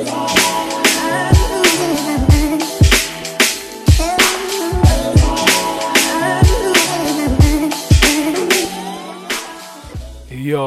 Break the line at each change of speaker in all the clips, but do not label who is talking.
Yo,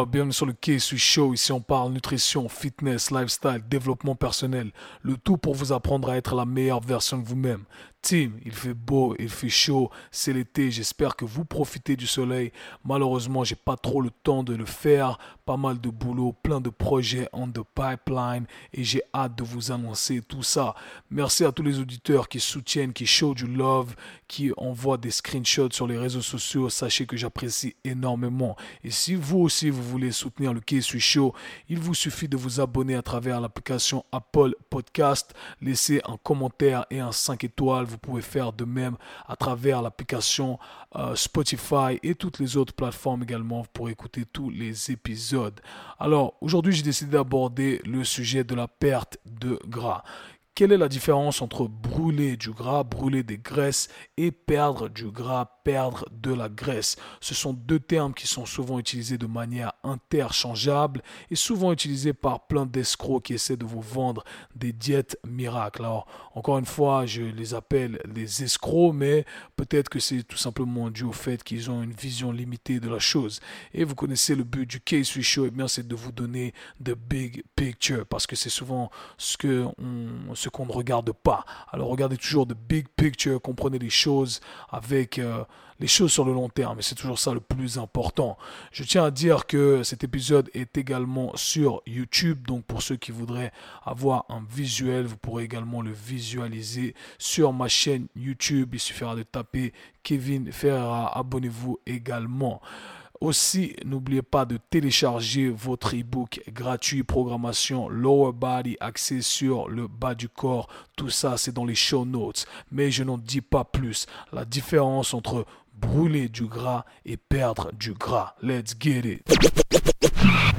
bienvenue sur le K-Sui Show. Ici, on parle nutrition, fitness, lifestyle, développement personnel. Le tout pour vous apprendre à être la meilleure version de vous-même. Team, il fait beau, il fait chaud, c'est l'été, j'espère que vous profitez du soleil. Malheureusement, j'ai pas trop le temps de le faire, pas mal de boulot, plein de projets on the pipeline et j'ai hâte de vous annoncer tout ça. Merci à tous les auditeurs qui soutiennent, qui show du love, qui envoient des screenshots sur les réseaux sociaux. Sachez que j'apprécie énormément. Et si vous aussi vous voulez soutenir le K-Sui Show, il vous suffit de vous abonner à travers l'application Apple Podcast, laisser un commentaire et un 5 étoiles vous pouvez faire de même à travers l'application euh, Spotify et toutes les autres plateformes également pour écouter tous les épisodes. Alors aujourd'hui j'ai décidé d'aborder le sujet de la perte de gras. Quelle est la différence entre brûler du gras, brûler des graisses et perdre du gras, perdre de la graisse? Ce sont deux termes qui sont souvent utilisés de manière interchangeable et souvent utilisés par plein d'escrocs qui essaient de vous vendre des diètes miracles. Alors, encore une fois, je les appelle les escrocs, mais peut-être que c'est tout simplement dû au fait qu'ils ont une vision limitée de la chose. Et vous connaissez le but du Case Show, et eh bien c'est de vous donner the big picture parce que c'est souvent ce que ce qu'on ne regarde pas. Alors regardez toujours de big picture, comprenez les choses avec euh, les choses sur le long terme. Et c'est toujours ça le plus important. Je tiens à dire que cet épisode est également sur YouTube. Donc pour ceux qui voudraient avoir un visuel, vous pourrez également le visualiser sur ma chaîne YouTube. Il suffira de taper Kevin Ferreira. Abonnez-vous également. Aussi, n'oubliez pas de télécharger votre e-book gratuit programmation Lower Body axé sur le bas du corps. Tout ça, c'est dans les show notes. Mais je n'en dis pas plus. La différence entre brûler du gras et perdre du gras. Let's get it.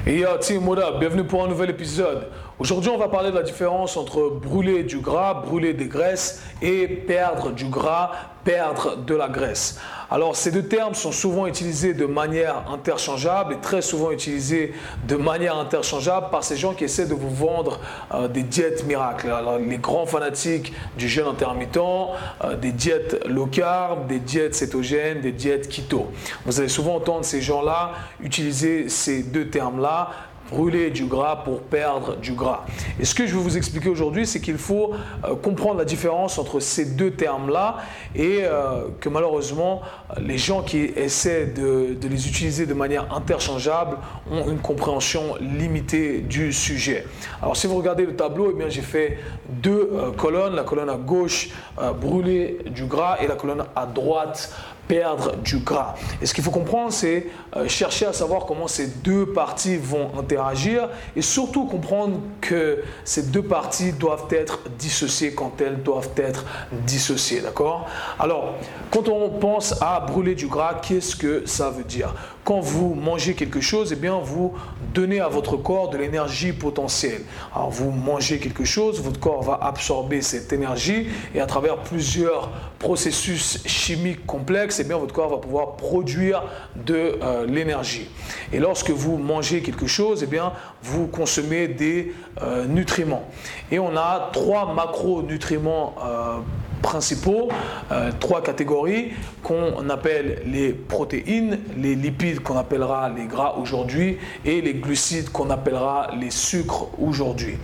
Yo, team, what? Bienvenue pour un nouvel épisode. Aujourd'hui, on va parler de la différence entre brûler du gras, brûler des graisses et perdre du gras, perdre de la graisse. Alors, ces deux termes sont souvent utilisés de manière interchangeable et très souvent utilisés de manière interchangeable par ces gens qui essaient de vous vendre euh, des diètes miracles. Les grands fanatiques du jeûne intermittent, euh, des diètes low carb, des diètes cétogènes, des diètes keto. Vous allez souvent entendre ces gens-là utiliser ces deux termes-là brûler du gras pour perdre du gras. Et ce que je vais vous expliquer aujourd'hui, c'est qu'il faut euh, comprendre la différence entre ces deux termes-là et euh, que malheureusement, les gens qui essaient de, les utiliser de manière interchangeable ont une compréhension limitée du sujet. Alors si vous regardez le tableau, eh j'ai fait deux euh, colonnes, la colonne à gauche brûler du gras et la colonne à droite perdre du gras. Et ce qu'il faut comprendre, c'est euh, chercher à savoir comment ces deux parties vont interagir et surtout comprendre que ces deux parties doivent être dissociées quand elles doivent être dissociées. D'accord? Alors, quand on pense à brûler du gras, qu'est-ce que ça veut dire? Quand vous mangez quelque chose, eh bien, vous donnez à votre corps de l'énergie potentielle. Alors, vous mangez quelque chose, votre corps va absorber cette énergie et à travers plusieurs processus chimiques complexes, c'est bien, votre corps va pouvoir produire de euh, l'énergie. Et lorsque vous mangez quelque chose, eh bien, vous consommez des euh, nutriments. Et on a trois macronutriments euh, principaux, euh, trois catégories qu'on appelle les protéines, les lipides qu'on appellera les gras aujourd'hui et les glucides qu'on appellera les sucres aujourd'hui.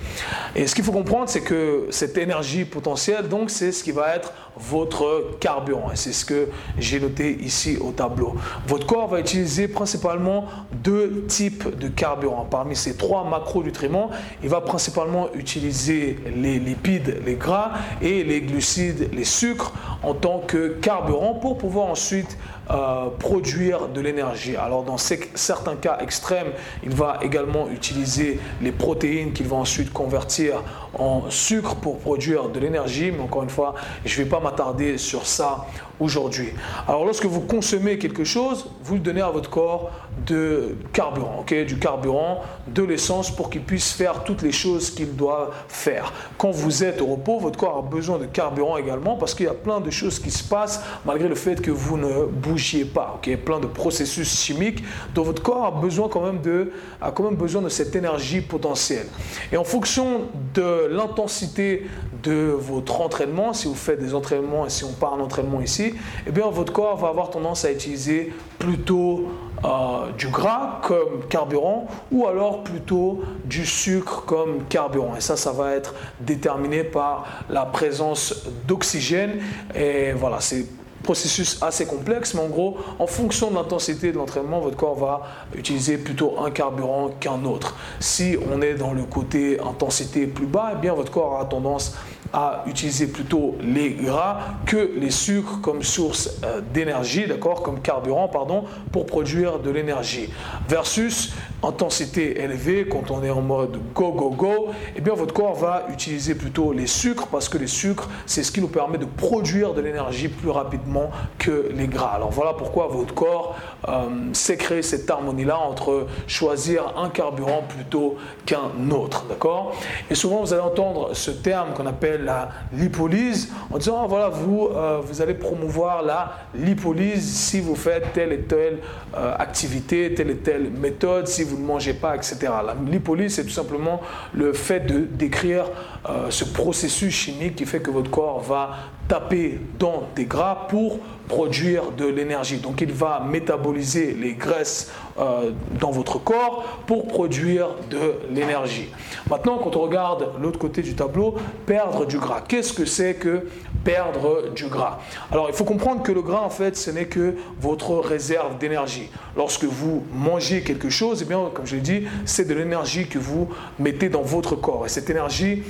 Et ce qu'il faut comprendre, c'est que cette énergie potentielle, donc, c'est ce qui va être votre carburant. C'est ce que j'ai noté ici au tableau. Votre corps va utiliser principalement deux types de carburant. Parmi ces trois macronutriments, il va principalement utiliser les lipides, les gras et les glucides, les sucres en tant que carburant pour pouvoir ensuite euh, produire de l'énergie. Alors dans certains cas extrêmes, il va également utiliser les protéines qu'il va ensuite convertir en sucre pour produire de l'énergie. Mais encore une fois, je ne vais pas m'attarder sur ça aujourd'hui. Alors lorsque vous consommez quelque chose, vous le donnez à votre corps de carburant, du carburant, de l'essence pour qu'il puisse faire toutes les choses qu'il doit faire. Quand vous êtes au repos, votre corps a besoin de carburant également parce qu'il y a plein de choses qui se passent malgré le fait que vous ne bougiez pas. Ok, plein de processus chimiques dont votre corps a besoin quand même de, a quand même besoin de cette énergie potentielle. Et en fonction de l'intensité de votre entraînement, si vous faites des entraînements et si on parle d'entraînement ici, eh bien votre corps va avoir tendance à utiliser plutôt euh, du gras comme carburant ou alors plutôt du sucre comme carburant. Et ça, ça va être déterminé par la présence d'oxygène. Et voilà, c'est processus assez complexe, mais en gros, en fonction de l'intensité de l'entraînement, votre corps va utiliser plutôt un carburant qu'un autre. Si on est dans le côté intensité plus bas, eh bien votre corps a tendance à utiliser plutôt les gras que les sucres comme source euh, d'énergie, d'accord, comme carburant, pardon, pour produire de l'énergie. Versus intensité élevée, quand on est en mode go, go, go, eh bien votre corps va utiliser plutôt les sucres parce que les sucres, c'est ce qui nous permet de produire de l'énergie plus rapidement que les gras. Alors voilà pourquoi votre corps euh, sait créer cette harmonie-là entre choisir un carburant plutôt qu'un autre, d'accord? Et souvent vous allez entendre ce terme qu'on appelle la lipolyse en disant, ah, voilà, vous, euh, vous allez promouvoir la lipolyse si vous faites telle et telle euh, activité, telle et telle méthode, si vous ne mangez pas, etc. La lipolyse, c'est tout simplement le fait de décrire euh, ce processus chimique qui fait que votre corps va taper dans des gras pour produire de l'énergie. Donc il va métaboliser les graisses euh, dans votre corps pour produire de l'énergie. Maintenant, quand on regarde l'autre côté du tableau, perdre du gras. Qu'est-ce que c'est que perdre du gras? Alors il faut comprendre que le gras, en fait, ce n'est que votre réserve d'énergie. Lorsque vous mangez quelque chose, eh bien, comme je l'ai dit, c'est de l'énergie que vous mettez dans votre corps. Et cette énergie,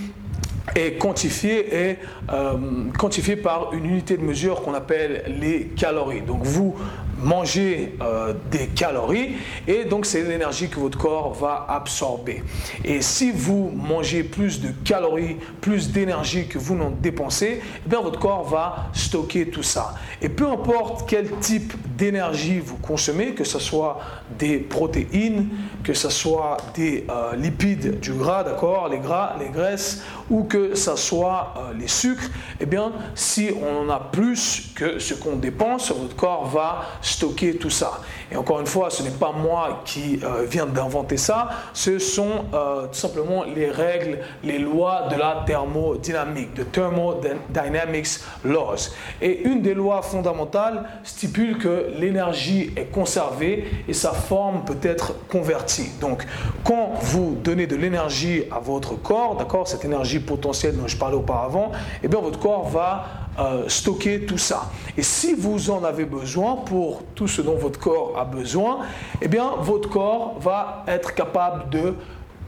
est quantifié, est, euh, quantifié par une unité de mesure qu'on appelle les calories. Donc vous manger euh, des calories et donc c'est l'énergie que votre corps va absorber. Et si vous mangez plus de calories, plus d'énergie que vous n'en dépensez, eh bien votre corps va stocker tout ça. Et peu importe quel type d'énergie vous consommez, que ce soit des protéines, que ce soit des euh, lipides, du gras, d'accord, les gras, les graisses, ou que ce soit euh, les sucres, eh bien si on en a plus que ce qu'on dépense, votre corps va stocker tout ça. Et encore une fois, ce n'est pas moi qui euh, viens d'inventer ça, ce sont euh, tout simplement les règles, les lois de la thermodynamique, de thermodynamics laws. Et une des lois fondamentales stipule que l'énergie est conservée et sa forme peut être convertie. Donc, quand vous donnez de l'énergie à votre corps, d'accord, cette énergie potentielle dont je parlais auparavant, eh bien votre corps va euh, stocker tout ça. Et si vous en avez besoin pour tout ce dont votre corps a besoin, eh bien votre corps va être capable de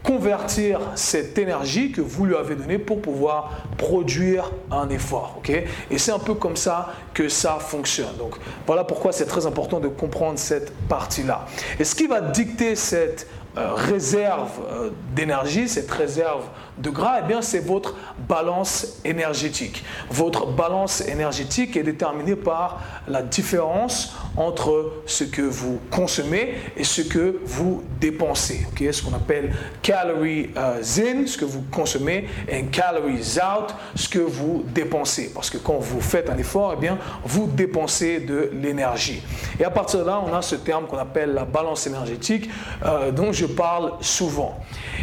convertir cette énergie que vous lui avez donnée pour pouvoir produire un effort. ok? Et c'est un peu comme ça que ça fonctionne. Donc voilà pourquoi c'est très important de comprendre cette partie-là. Et ce qui va dicter cette euh, réserve euh, d'énergie, cette réserve de gras, eh bien, c'est votre balance énergétique. Votre balance énergétique est déterminée par la différence entre ce que vous consommez et ce que vous dépensez. Okay? Ce qu'on appelle calories euh, in, ce que vous consommez, et calories out, ce que vous dépensez. Parce que quand vous faites un effort, eh bien, vous dépensez de l'énergie. Et à partir de là, on a ce terme qu'on appelle la balance énergétique, euh, dont je parle souvent.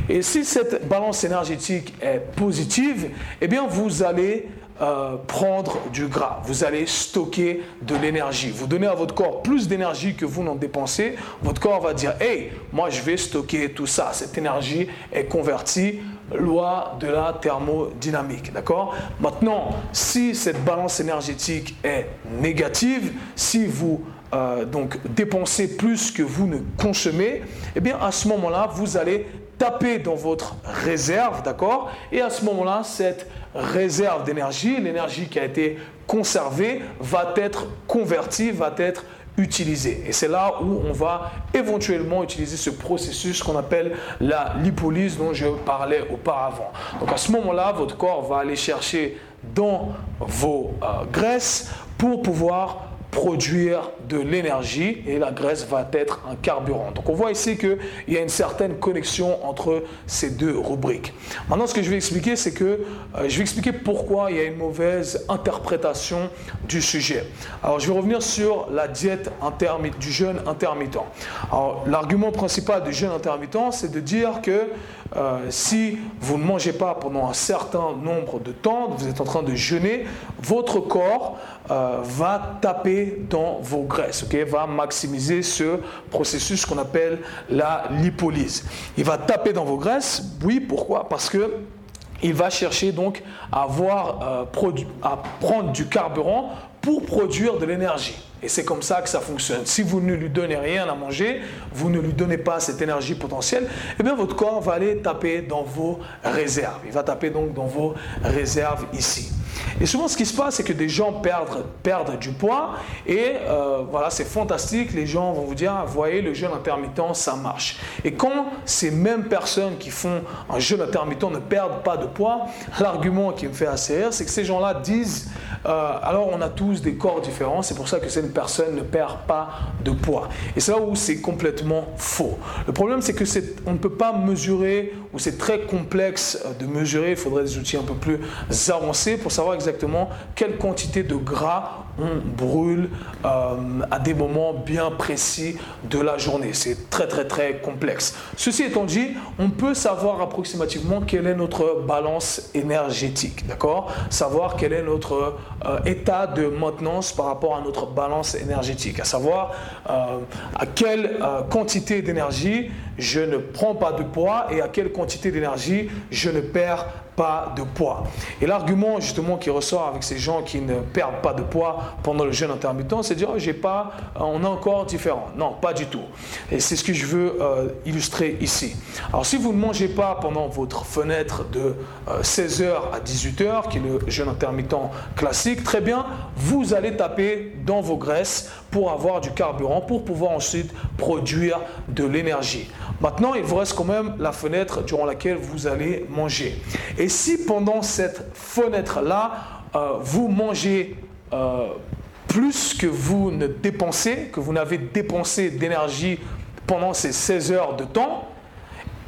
Et si cette balance énergétique est positive, eh bien, vous allez euh, prendre du gras. Vous allez stocker de l'énergie. Vous donnez à votre corps plus d'énergie que vous n'en dépensez. Votre corps va dire, hey, moi je vais stocker tout ça. Cette énergie est convertie loi de la thermodynamique. D'accord? Maintenant, si cette balance énergétique est négative, si vous euh, donc dépensez plus que vous ne consommez, eh bien à ce moment-là, vous allez taper dans votre réserve, d'accord? Et à ce moment-là, cette réserve d'énergie, l'énergie qui a été conservée, va être convertie, va être utilisée. Et c'est là où on va éventuellement utiliser ce processus qu'on appelle la lipolyse dont je parlais auparavant. Donc à ce moment-là, votre corps va aller chercher dans vos euh, graisses pour pouvoir produire de l'énergie et la graisse va être un carburant. Donc on voit ici qu'il y a une certaine connexion entre ces deux rubriques. Maintenant ce que je vais expliquer c'est que euh, je vais expliquer pourquoi il y a une mauvaise interprétation du sujet. Alors je vais revenir sur la diète du jeûne intermittent. Alors l'argument principal du jeûne intermittent c'est de dire que euh, si vous ne mangez pas pendant un certain nombre de temps, vous êtes en train de jeûner, votre corps euh, va taper dans vos graisses, va maximiser ce processus qu'on appelle la lipolyse. Il va taper dans vos graisses, oui, pourquoi? Parce que il va chercher donc à, avoir, euh, à prendre du carburant pour produire de l'énergie. Et c'est comme ça que ça fonctionne. Si vous ne lui donnez rien à manger, vous ne lui donnez pas cette énergie potentielle, eh bien votre corps va aller taper dans vos réserves. Il va taper donc dans vos réserves ici. Et souvent, ce qui se passe, c'est que des gens perdent, perdent du poids et euh, voilà, c'est fantastique. Les gens vont vous dire, ah, voyez, le jeûne intermittent, ça marche. Et quand ces mêmes personnes qui font un jeûne intermittent ne perdent pas de poids, l'argument qui me fait assez rire, c'est que ces gens-là disent, euh, alors on a tous des corps différents, c'est pour ça que cette personne ne perd pas de poids. Et c'est là où c'est complètement faux. Le problème, c'est que on ne peut pas mesurer, ou c'est très complexe de mesurer, il faudrait des outils un peu plus avancés pour savoir exactement quelle quantité de gras on brûle euh, à des moments bien précis de la journée. C'est très très très complexe. Ceci étant dit, on peut savoir approximativement quelle est notre balance énergétique, d'accord? Savoir quel est notre euh, état de maintenance par rapport à notre balance énergétique, à savoir euh, à quelle quantité d'énergie je ne prends pas de poids et à quelle quantité d'énergie je ne perds pas de poids. Et l'argument justement qui ressort avec ces gens qui ne perdent pas de poids pendant le jeûne intermittent, c'est dire oh, j'ai pas, euh, on est encore différent. Non, pas du tout. Et c'est ce que je veux euh, illustrer ici. Alors si vous ne mangez pas pendant votre fenêtre de 16h euh, à 18h, qui est le jeûne intermittent classique, très bien, vous allez taper dans vos graisses pour avoir du carburant, pour pouvoir ensuite produire de l'énergie. Maintenant, il vous reste quand même la fenêtre durant laquelle vous allez manger. Et si pendant cette fenêtre-là, euh, vous mangez euh, plus que vous ne dépensez, que vous n'avez dépensé d'énergie pendant ces 16 heures de temps,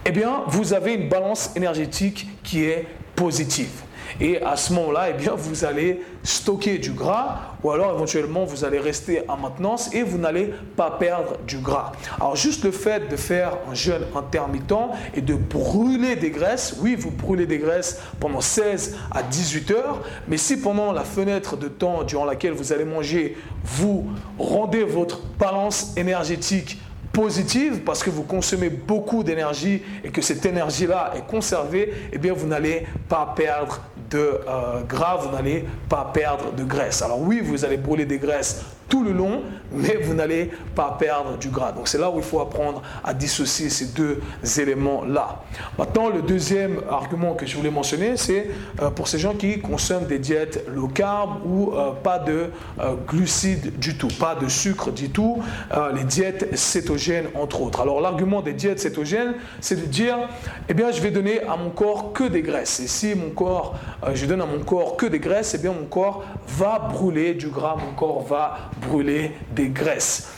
eh bien, vous avez une balance énergétique qui est positive. Et à ce moment-là, eh bien, vous allez stocker du gras ou alors éventuellement vous allez rester en maintenance et vous n'allez pas perdre du gras. Alors juste le fait de faire un jeûne intermittent et de brûler des graisses, oui, vous brûlez des graisses pendant 16 à 18 heures, mais si pendant la fenêtre de temps durant laquelle vous allez manger, vous rendez votre balance énergétique positive parce que vous consommez beaucoup d'énergie et que cette énergie-là est conservée, eh bien vous n'allez pas perdre de euh, vous n'allez pas perdre de graisse. Alors oui, vous allez brûler des graisses tout le long, mais vous n'allez pas perdre du gras. Donc c'est là où il faut apprendre à dissocier ces deux éléments-là. Maintenant, le deuxième argument que je voulais mentionner, c'est euh, pour ces gens qui consomment des diètes low carb ou euh, pas de euh, glucides du tout, pas de sucre du tout, les diètes cétogènes entre autres. Alors l'argument des diètes cétogènes, c'est de dire, eh bien je vais donner à mon corps que des graisses. Et si mon corps, je donne à mon corps que des graisses, eh bien mon corps va brûler du gras, mon corps va brûler des graisses.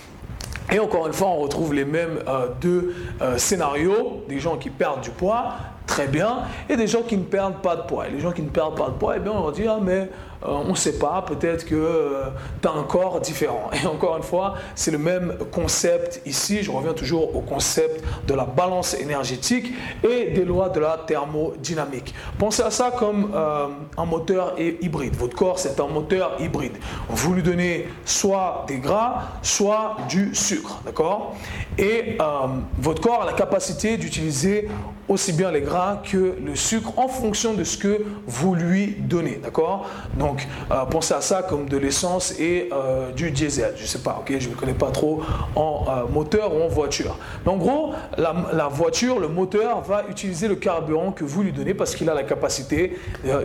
Et encore une fois, on retrouve les mêmes euh, deux euh, scénarios, des gens qui perdent du poids, très bien, et des gens qui ne perdent pas de poids. Et les gens qui ne perdent pas de poids, eh bien, on leur dit, ah, mais euh, on ne sait pas, peut-être que euh, tu as un corps différent. Et encore une fois, c'est le même concept ici. Je reviens toujours au concept de la balance énergétique et des lois de la thermodynamique. Pensez à ça comme euh, un moteur hybride. Votre corps, c'est un moteur hybride. Vous lui donnez soit des gras, soit du sucre. D'accord? Et votre corps a la capacité d'utiliser aussi bien les gras que le sucre en fonction de ce que vous lui donnez. D'accord? Donc, euh, pensez à ça comme de l'essence et euh, du diesel. Je ne sais pas, ok Je ne connais pas trop en euh, moteur ou en voiture. Mais en gros, la, voiture, le moteur va utiliser le carburant que vous lui donnez parce qu'il a la capacité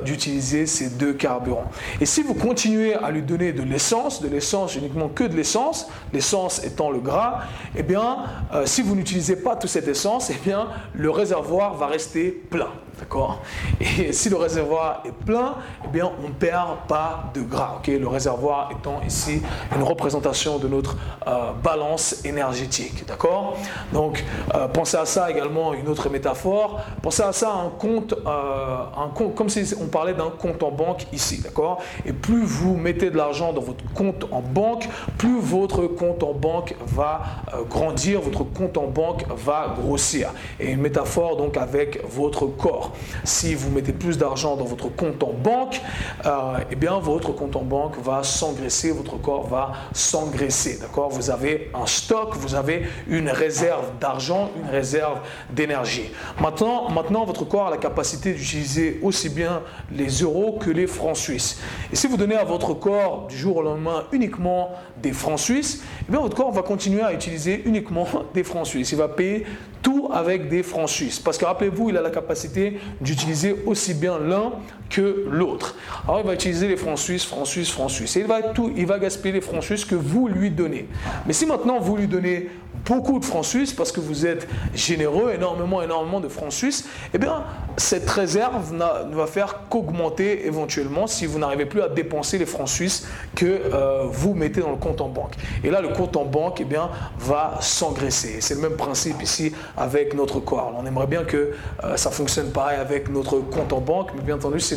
d'utiliser ces deux carburants. Et si vous continuez à lui donner de l'essence, de l'essence uniquement que de l'essence, l'essence étant le gras, eh bien, si vous n'utilisez pas toute cette essence, eh bien, le réservoir va rester plein. D'accord Et si le réservoir est plein, eh bien, on ne perd pas de gras, Le réservoir étant ici une représentation de notre euh, balance énergétique, d'accord Donc, euh, pensez à ça également, une autre métaphore. Pensez à ça, un compte, euh, un compte comme si on parlait d'un compte en banque ici, d'accord Et plus vous mettez de l'argent dans votre compte en banque, plus votre compte en banque va grandir, votre compte en banque va grossir. Et une métaphore donc avec votre corps. Si vous mettez plus d'argent dans votre compte en banque, euh, eh bien votre compte en banque va s'engraisser, votre corps va s'engraisser. D'accord? Vous avez un stock, vous avez une réserve d'argent, une réserve d'énergie. Maintenant, votre corps a la capacité d'utiliser aussi bien les euros que les francs suisses. Et si vous donnez à votre corps du jour au lendemain uniquement des francs suisses, eh votre corps va continuer à utiliser uniquement des francs suisses. Il va payer tout avec des francs suisses. Parce que rappelez-vous, il a la capacité d'utiliser aussi bien l'un que l'autre. Alors il va utiliser les francs suisses, francs suisses, francs suisses. Et il va, tout, il va gaspiller les francs suisses que vous lui donnez. Mais si maintenant vous lui donnez beaucoup de francs suisses parce que vous êtes généreux, énormément, énormément de francs suisses, eh bien, cette réserve ne va faire qu'augmenter éventuellement si vous n'arrivez plus à dépenser les francs suisses que euh, vous mettez dans le compte en banque. Et là, le compte en banque, eh bien, va s'engraisser. C'est le même principe ici avec notre corps. On aimerait bien que euh, ça fonctionne pareil avec notre compte en banque, mais bien entendu, ce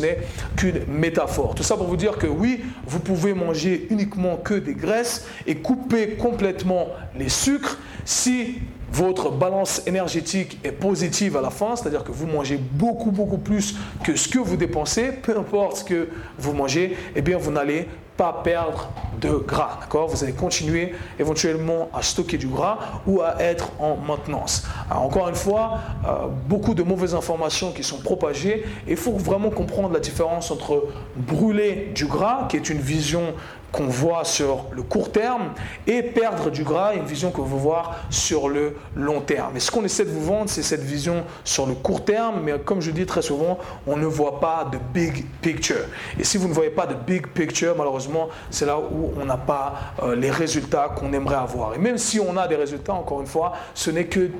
qu'une métaphore. Tout ça pour vous dire que oui, vous pouvez manger uniquement que des graisses et couper complètement les sucres si votre balance énergétique est positive à la fin, c'est-à-dire que vous mangez beaucoup, beaucoup plus que ce que vous dépensez, peu importe ce que vous mangez, eh bien, vous n'allez pas perdre de gras. D'accord? Vous allez continuer éventuellement à stocker du gras ou à être en maintenance. encore une fois, euh, beaucoup de mauvaises informations qui sont propagées. Il faut vraiment comprendre la différence entre brûler du gras, qui est une vision qu'on voit sur le court terme, et perdre du gras, une vision que vous voir sur le long terme. Et ce qu'on essaie de vous vendre, c'est cette vision sur le court terme, mais comme je dis très souvent, on ne voit pas de big picture. Et si vous ne voyez pas de big picture, malheureusement, c'est là où on n'a pas euh, les résultats qu'on aimerait avoir. Et même si on a des résultats, encore une fois, ce n'est que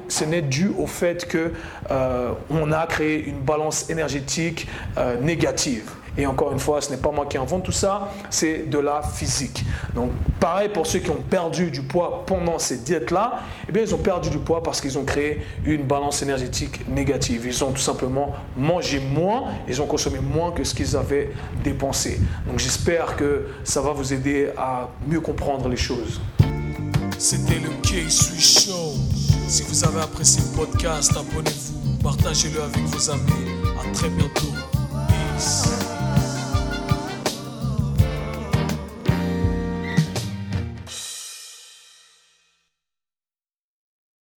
dû au fait que euh, on a créé une balance énergétique euh, négative. Et encore une fois, ce n'est pas moi qui invente tout ça, c'est de la physique. Donc pareil pour ceux qui ont perdu du poids pendant ces diètes-là, eh bien ils ont perdu du poids parce qu'ils ont créé une balance énergétique négative. Ils ont tout simplement mangé moins, ils ont consommé moins que ce qu'ils avaient dépensé. Donc j'espère que ça va vous aider à mieux comprendre les choses.
C'était le K-Swiss Show. Si vous avez apprécié le podcast, abonnez-vous, partagez-le avec vos amis. À très bientôt.